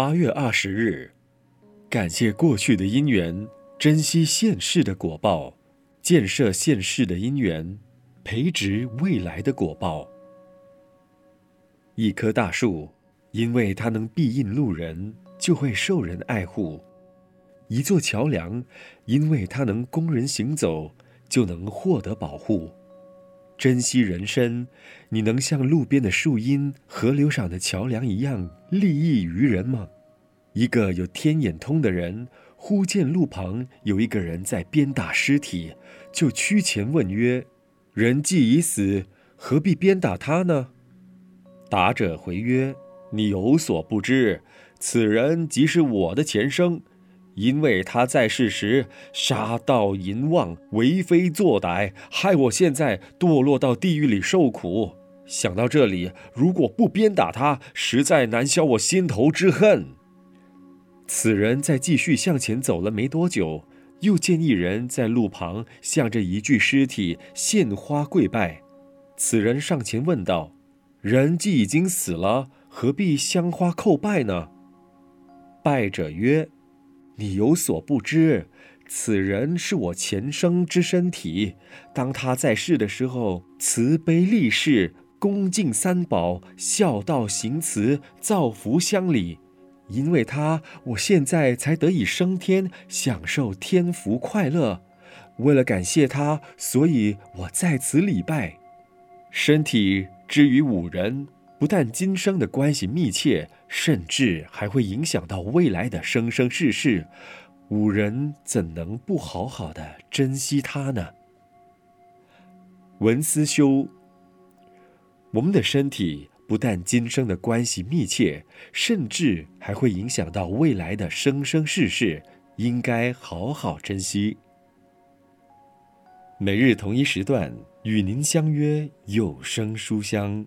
八月二十日，感谢过去的因缘，珍惜现世的果报，建设现世的因缘，培植未来的果报。一棵大树，因为它能庇荫路人，就会受人爱护；一座桥梁，因为它能供人行走，就能获得保护。珍惜人生，你能像路边的树荫、河流上的桥梁一样利益于人吗？一个有天眼通的人，忽见路旁有一个人在鞭打尸体，就趋前问曰：“人既已死，何必鞭打他呢？”答者回曰：“你有所不知，此人即是我的前生。”因为他在世时杀盗淫妄、为非作歹，害我现在堕落到地狱里受苦。想到这里，如果不鞭打他，实在难消我心头之恨。此人在继续向前走了没多久，又见一人在路旁向着一具尸体献花跪拜。此人上前问道：“人既已经死了，何必香花叩拜呢？”拜者曰：你有所不知，此人是我前生之身体。当他在世的时候，慈悲利世，恭敬三宝，孝道行慈，造福乡里。因为他，我现在才得以升天，享受天福快乐。为了感谢他，所以我在此礼拜。身体之于五人，不但今生的关系密切，甚至还会影响到未来的生生世世。五人怎能不好好的珍惜他呢？文思修，我们的身体不但今生的关系密切，甚至还会影响到未来的生生世世，应该好好珍惜。每日同一时段与您相约有声书香。